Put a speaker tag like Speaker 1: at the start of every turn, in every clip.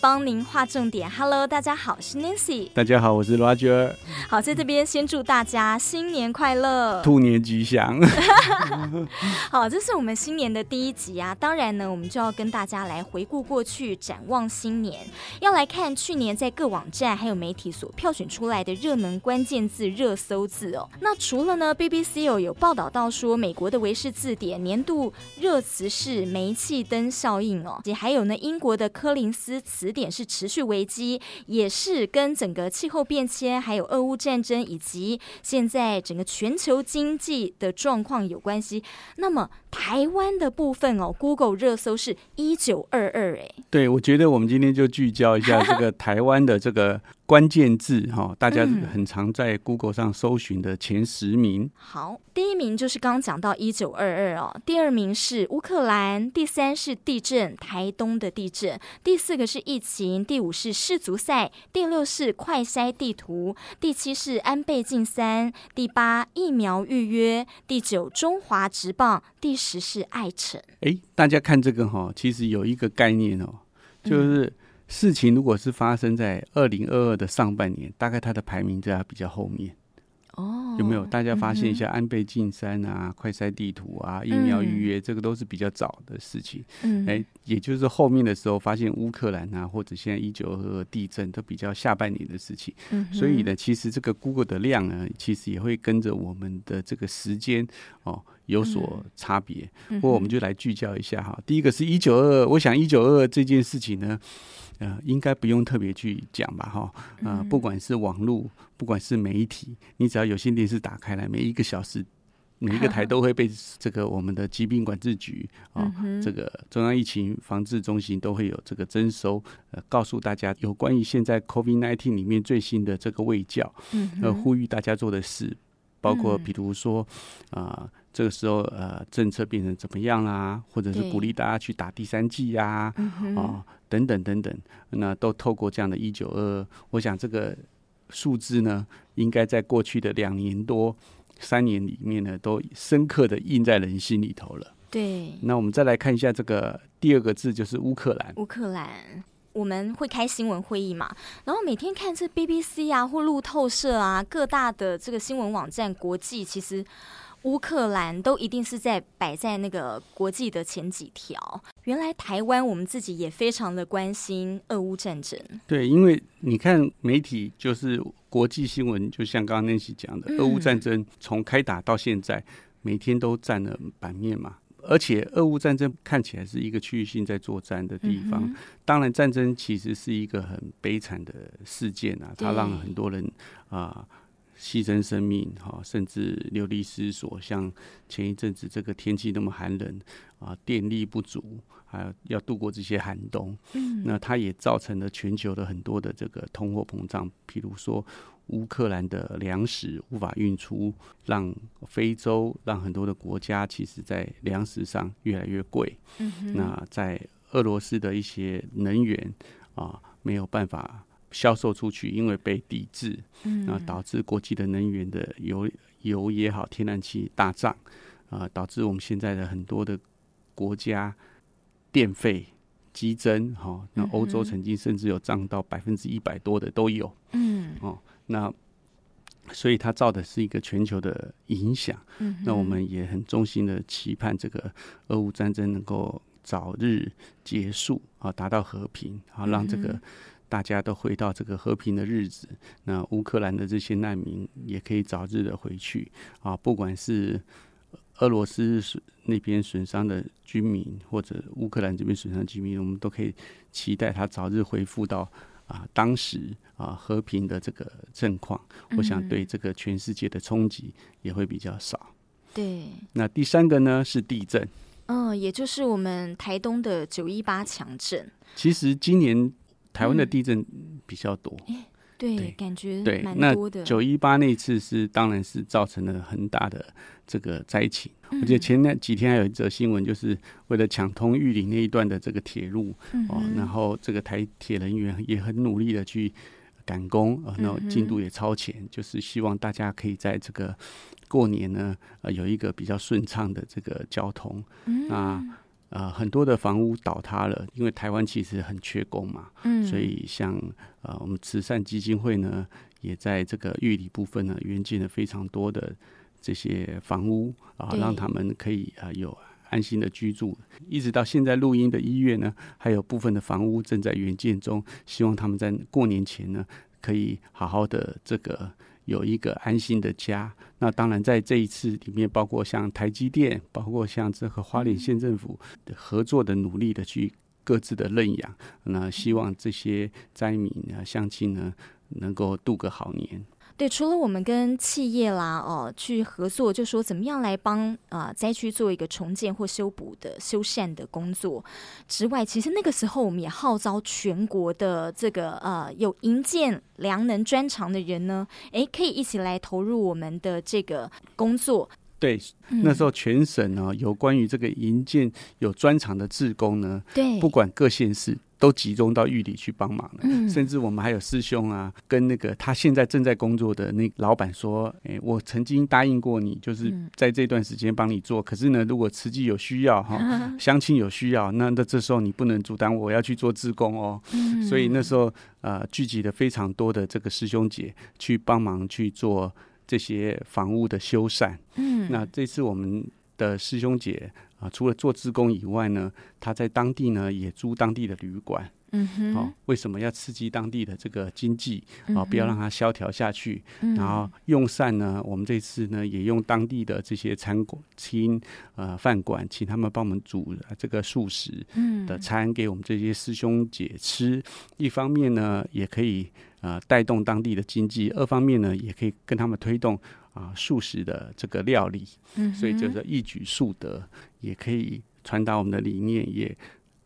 Speaker 1: 帮您画重点。Hello，大家好，我是 Nancy。
Speaker 2: 大家好，我是 Roger。
Speaker 1: 好，在这边先祝大家新年快乐，
Speaker 2: 兔年吉祥。
Speaker 1: 好，这是我们新年的第一集啊。当然呢，我们就要跟大家来回顾过去，展望新年。要来看去年在各网站还有媒体所票选出来的热门关键字热搜字哦。那除了呢，BBC 有有报道到说，美国的维氏字典年度热词是煤气灯效应哦，也还有呢，英国的柯林斯词典是持续危机，也是跟整个气候变迁、还有俄乌战争以及现在整个全球经济的状况有关系。那么台湾的部分哦，Google 热搜是一九二二哎，
Speaker 2: 对，我觉得我们今天就聚焦一下这个 台湾的这个。关键字哈，大家很常在 Google 上搜寻的前十名。
Speaker 1: 嗯。好，第一名就是刚刚讲到一九二二哦，第二名是乌克兰，第三是地震，台东的地震，第四个是疫情，第五是世足赛，第六是快筛地图，第七是安倍晋三，第八疫苗预约，第九中华职棒，第十是艾成。
Speaker 2: 哎，大家看这个哈，其实有一个概念哦，就是。嗯事情如果是发生在二零二二的上半年，大概它的排名在它比较后面。哦，有没有大家发现一下安倍晋三啊、快筛地图啊、疫苗预约，这个都是比较早的事情。嗯，哎，也就是后面的时候发现乌克兰啊，或者现在一九二二地震都比较下半年的事情。嗯，所以呢，其实这个 Google 的量呢，其实也会跟着我们的这个时间哦有所差别。不过我们就来聚焦一下哈，第一个是一九二二，我想一九二二这件事情呢。呃，应该不用特别去讲吧，哈，呃，不管是网络，不管是媒体，你只要有线电视打开来，每一个小时，每一个台都会被这个我们的疾病管制局啊，这个中央疫情防治中心都会有这个征收，呃，告诉大家有关于现在 COVID-19 里面最新的这个卫教，呃，呼吁大家做的事，包括比如说啊。这个时候，呃，政策变成怎么样啊？或者是鼓励大家去打第三剂呀、啊？啊、嗯哦，等等等等，那都透过这样的“一九二二”，我想这个数字呢，应该在过去的两年多、三年里面呢，都深刻的印在人心里头了。
Speaker 1: 对。
Speaker 2: 那我们再来看一下这个第二个字，就是乌克兰。
Speaker 1: 乌克兰，我们会开新闻会议嘛？然后每天看这 BBC 啊，或路透社啊，各大的这个新闻网站，国际其实。乌克兰都一定是在摆在那个国际的前几条。原来台湾我们自己也非常的关心俄乌战争。
Speaker 2: 对，因为你看媒体就是国际新闻，就像刚刚 Nancy 讲的，俄乌战争从开打到现在，每天都占了版面嘛。而且俄乌战争看起来是一个区域性在作战的地方。当然，战争其实是一个很悲惨的事件啊，它让很多人啊。牺牲生命，哈，甚至流离失所。像前一阵子这个天气那么寒冷啊，电力不足，还要度过这些寒冬。嗯，那它也造成了全球的很多的这个通货膨胀。譬如说，乌克兰的粮食无法运出，让非洲、让很多的国家，其实在粮食上越来越贵。那在俄罗斯的一些能源啊，没有办法。销售出去，因为被抵制，嗯。啊，导致国际的能源的油油也好，天然气大涨，啊，导致我们现在的很多的国家电费激增，哈，那欧洲曾经甚至有涨到百分之一百多的都有，嗯，哦，那所以它造的是一个全球的影响，嗯那我们也很衷心的期盼这个俄乌战争能够早日结束，啊，达到和平，啊，让这个。大家都回到这个和平的日子，那乌克兰的这些难民也可以早日的回去啊！不管是俄罗斯那边损伤的居民，或者乌克兰这边损伤的居民，我们都可以期待他早日恢复到啊当时啊和平的这个状况。我想对这个全世界的冲击也会比较少。
Speaker 1: 对。那
Speaker 2: 第三个呢是地震，
Speaker 1: 嗯，也就是我们台东的九一八强震。
Speaker 2: 其实今年。台湾的地震比较多，
Speaker 1: 对，对。感觉
Speaker 2: 对蛮多的。九一八那次是，当然是造成了很大的这个灾情。我记得前那几天还有一则新闻，就是为了抢通玉林那一段的这个铁路、嗯、哦，然后这个台铁人员也很努力的去赶工，呃，那进度也超前，嗯、就是希望大家可以在这个过年呢，呃，有一个比较顺畅的这个交通。嗯、那呃很多的房屋倒塌了，因为台湾其实很缺工嘛，嗯，所以像呃我们慈善基金会呢，也在这个玉里部分呢，援建了非常多的这些房屋啊，让他们可以啊有安心的居住。一直到现在录音的医院呢，还有部分的房屋正在援建中，希望他们在过年前呢，可以好好的这个。有一个安心的家。那当然，在这一次里面，包括像台积电，包括像这和花莲县政府的合作的努力的去各自的认养。那希望这些灾民啊、乡亲呢，能够度个好年。
Speaker 1: 对，除了我们跟企业啦哦去合作，就说怎么样来帮啊、灾区做一个重建或修补的修缮的工作之外，其实那个时候我们也号召全国的这个呃有营建良能专长的人呢，诶，可以一起来投入我们的这个工作。
Speaker 2: 对，那时候全省呢有关于这个营建有专长的志工呢，
Speaker 1: 对，
Speaker 2: 不管各县市。都集中到玉里去帮忙了，嗯，甚至我们还有师兄啊，跟那个他现在正在工作的那老板说，哎、欸，我曾经答应过你，就是在这段时间帮你做，可是呢，如果慈济有需要哈，乡亲有需要，那那这时候你不能阻挡我要去做志工哦，所以那时候呃聚集了非常多的这个师兄姐去帮忙去做这些房屋的修缮，嗯，那这次我们的师兄姐。啊，除了做志工以外呢，他在当地呢也租当地的旅馆。嗯为什么要刺激当地的这个经济啊？不要让它萧条下去。嗯。然后用膳呢，我们这次呢也用当地的这些餐馆、请呃饭馆，请他们帮我们煮这个素食的餐给我们这些师兄姐吃。一方面呢，也可以呃带动当地的经济；二方面呢，也可以跟他们推动。啊，素食的这个料理，嗯，所以就是一举数得，也可以传达我们的理念，也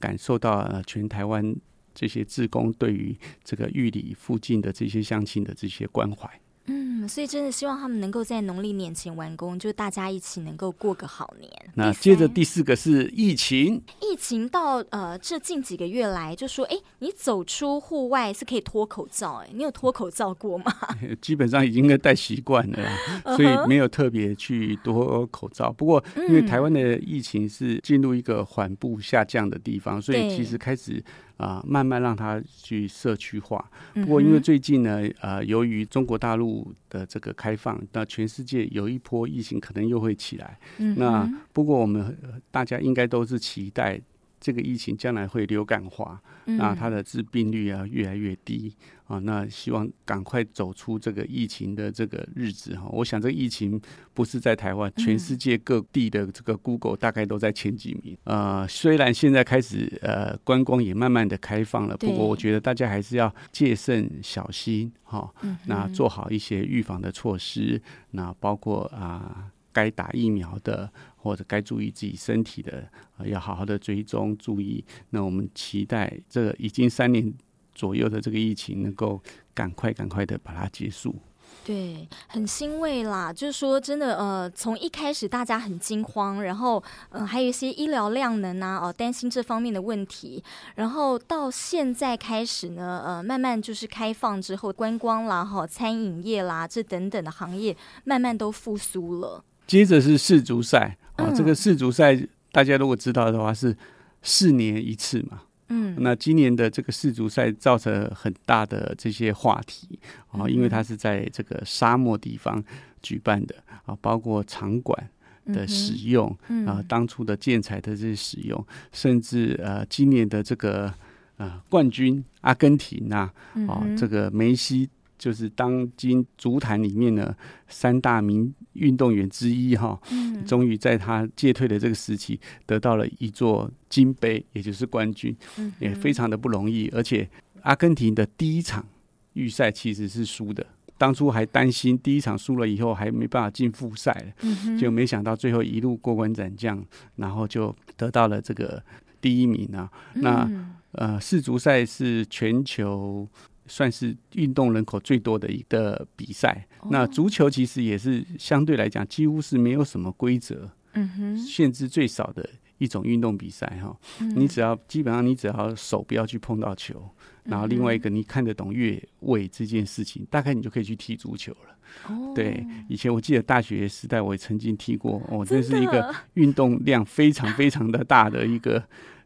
Speaker 2: 感受到呃全台湾这些志工对于这个玉里附近的这些乡亲的这些关怀。
Speaker 1: 嗯，所以真的希望他们能够在农历年前完工，就大家一起能够过个好年。
Speaker 2: 那接着第四个是疫情，
Speaker 1: 疫情到呃这近几个月来，就说哎，你走出户外是可以脱口罩，哎，你有脱口罩过吗？
Speaker 2: 基本上已经戴习惯了，所以没有特别去脱口罩。不过因为台湾的疫情是进入一个缓步下降的地方，所以其实开始。啊，慢慢让它去社区化。不过，因为最近呢，呃，由于中国大陆的这个开放，那全世界有一波疫情可能又会起来。那不过我们大家应该都是期待。这个疫情将来会流感化，那它的致病率啊越来越低啊，那希望赶快走出这个疫情的这个日子哈。我想这个疫情不是在台湾，全世界各地的这个 Google 大概都在前几名。呃，虽然现在开始呃观光也慢慢的开放了，不过我觉得大家还是要戒慎小心哈。那做好一些预防的措施，那包括啊。该打疫苗的，或者该注意自己身体的，呃，要好好的追踪注意。那我们期待这已经三年左右的这个疫情，能够赶快赶快的把它结束。
Speaker 1: 对，很欣慰啦。就是说，真的，呃，从一开始大家很惊慌，然后，呃，还有一些医疗量能啊，哦，担心这方面的问题，然后到现在开始呢，呃，慢慢就是开放之后，观光啦，哈，餐饮业啦，这等等的行业慢慢都复苏了。
Speaker 2: 接着是世足赛啊，这个世足赛大家如果知道的话是四年一次嘛，嗯，那今年的这个世足赛造成很大的这些话题啊，因为它是在这个沙漠地方举办的啊，包括场馆的使用啊，当初的建材的这些使用，甚至呃今年的这个呃冠军阿根廷呐，啊，这个梅西。就是当今足坛里面的三大名运动员之一哈，终于在他届退的这个时期得到了一座金杯，也就是冠军，也非常的不容易。而且阿根廷的第一场预赛其实是输的，当初还担心第一场输了以后还没办法进复赛了，就没想到最后一路过关斩将，然后就得到了这个第一名啊。那呃，世足赛是全球。算是运动人口最多的一个比赛。那足球其实也是相对来讲几乎是没有什么规则，嗯哼，限制最少的一种运动比赛哈。
Speaker 1: 嗯、
Speaker 2: 你只要基本上你只要手不要去碰到球，然后另外一个你看得懂越位这件事情，大概你就可以去踢足球了。
Speaker 1: 哦、
Speaker 2: 对，以前我记得大学时代我也曾经踢过，哦，这是一个运动量非常非常的大的一个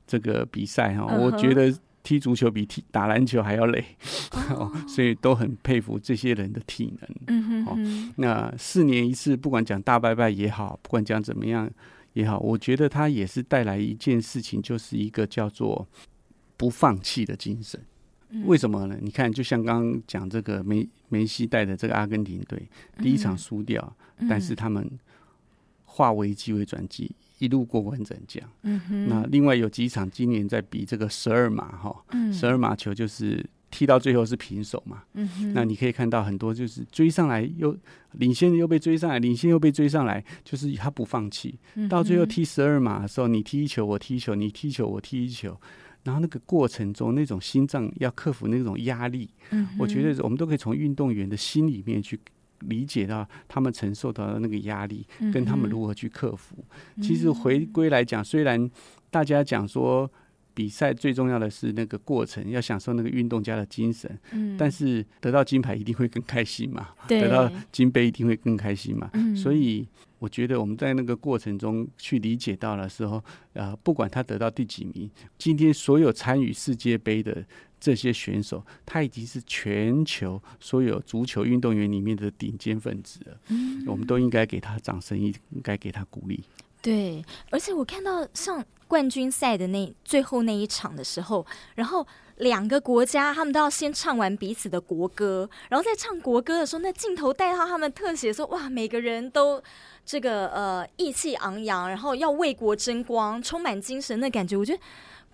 Speaker 2: 这个比赛哈。我觉得。踢足球比踢打篮球还要累，哦，所以都很佩服这些人的体能。
Speaker 1: 嗯哼哼，
Speaker 2: 哦，那四年一次，不管讲大拜拜也好，不管讲怎么样也好，我觉得他也是带来一件事情，就是一个叫做不放弃的精神。为什么呢？你看，就像刚刚讲这个梅梅西带的这个阿根廷队，第一场输掉，但是他们化危机为转机。一路过关斩将，
Speaker 1: 嗯哼。
Speaker 2: 那另外有几场今年在比这个十二码哈，十二码球就是踢到最后是平手嘛，
Speaker 1: 嗯哼。
Speaker 2: 那你可以看到很多就是追上来又领先又被追上来，领先又被追上来，就是他不放弃，到最后踢十二码的时候，你踢一球我踢一球，你踢一球我踢一球，然后那个过程中那种心脏要克服那种压力，我觉得我们都可以从运动员的心里面去。理解到他们承受到的那个压力，跟他们如何去克服。嗯、其实回归来讲，虽然大家讲说比赛最重要的是那个过程，要享受那个运动家的精神，嗯、但是得到金牌一定会更开心嘛，得到金杯一定会更开心嘛。
Speaker 1: 嗯、
Speaker 2: 所以我觉得我们在那个过程中去理解到的时候，呃，不管他得到第几名，今天所有参与世界杯的。这些选手，他已经是全球所有足球运动员里面的顶尖分子了。嗯，我们都应该给他掌声，应该给他鼓励。
Speaker 1: 对，而且我看到上冠军赛的那最后那一场的时候，然后两个国家他们都要先唱完彼此的国歌，然后在唱国歌的时候，那镜头带到他们特写说：“哇，每个人都这个呃意气昂扬，然后要为国争光，充满精神的感觉。”我觉得。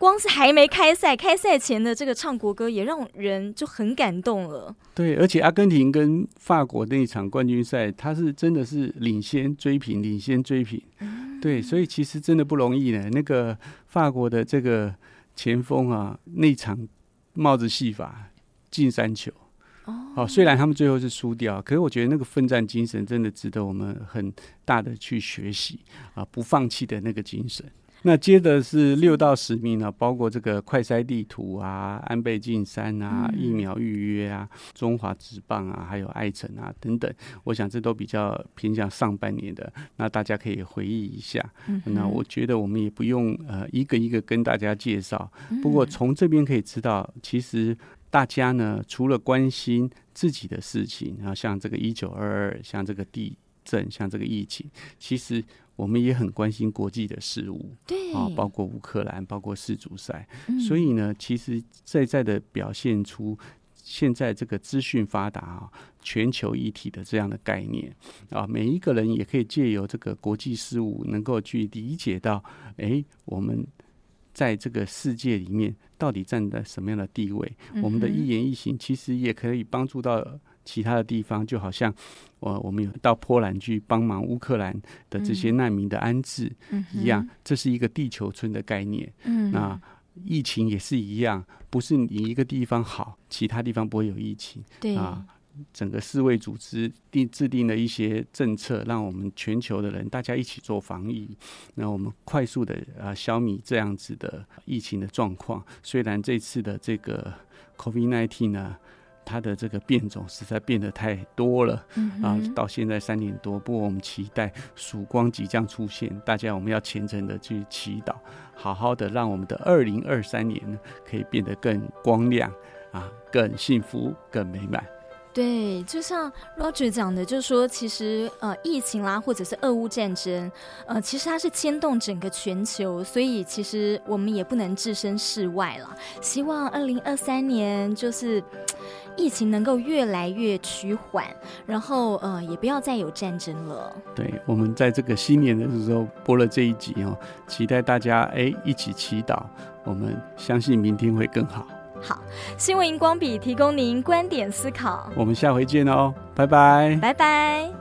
Speaker 1: 光是还没开赛，开赛前的这个唱国歌也让人就很感动了。
Speaker 2: 对，而且阿根廷跟法国那一场冠军赛，他是真的是领先追平，领先追平。嗯、对，所以其实真的不容易呢。那个法国的这个前锋啊，那场帽子戏法进三球。哦，哦，虽然他们最后是输掉，可是我觉得那个奋战精神真的值得我们很大的去学习啊，不放弃的那个精神。那接着是六到十名啊，包括这个快筛地图啊、安倍晋三啊、疫苗预约啊、中华职棒啊，还有艾城啊等等。我想这都比较偏向上半年的，那大家可以回忆一下。那我觉得我们也不用呃一个一个跟大家介绍，不过从这边可以知道，其实大家呢除了关心自己的事情，然后像这个一九二二，像这个地震，像这个疫情，其实。我们也很关心国际的事务，
Speaker 1: 对
Speaker 2: 啊，包括乌克兰，包括世足赛，嗯、所以呢，其实在在的表现出现在这个资讯发达啊，全球一体的这样的概念啊，每一个人也可以借由这个国际事务，能够去理解到，哎，我们在这个世界里面到底站在什么样的地位？嗯、我们的一言一行，其实也可以帮助到。其他的地方就好像，我我们有到波兰去帮忙乌克兰的这些难民的安置一样，这是一个地球村的概念。嗯，那疫情也是一样，不是你一个地方好，其他地方不会有疫情。
Speaker 1: 对
Speaker 2: 啊，整个世卫组织定制定了一些政策，让我们全球的人大家一起做防疫，那我们快速的啊消弭这样子的疫情的状况。虽然这次的这个 COVID-19 呢。它的这个变种实在变得太多了，嗯、啊！到现在三年多，不过我们期待曙光即将出现，大家我们要虔诚的去祈祷，好好的让我们的二零二三年呢可以变得更光亮啊，更幸福，更美满。
Speaker 1: 对，就像 Roger 讲的，就是说，其实呃，疫情啦，或者是俄乌战争，呃，其实它是牵动整个全球，所以其实我们也不能置身事外了。希望二零二三年就是疫情能够越来越趋缓，然后呃，也不要再有战争了。
Speaker 2: 对，我们在这个新年的时候播了这一集哦，期待大家哎一起祈祷，我们相信明天会更好。
Speaker 1: 好，新闻荧光笔提供您观点思考。
Speaker 2: 我们下回见哦，拜拜，
Speaker 1: 拜拜。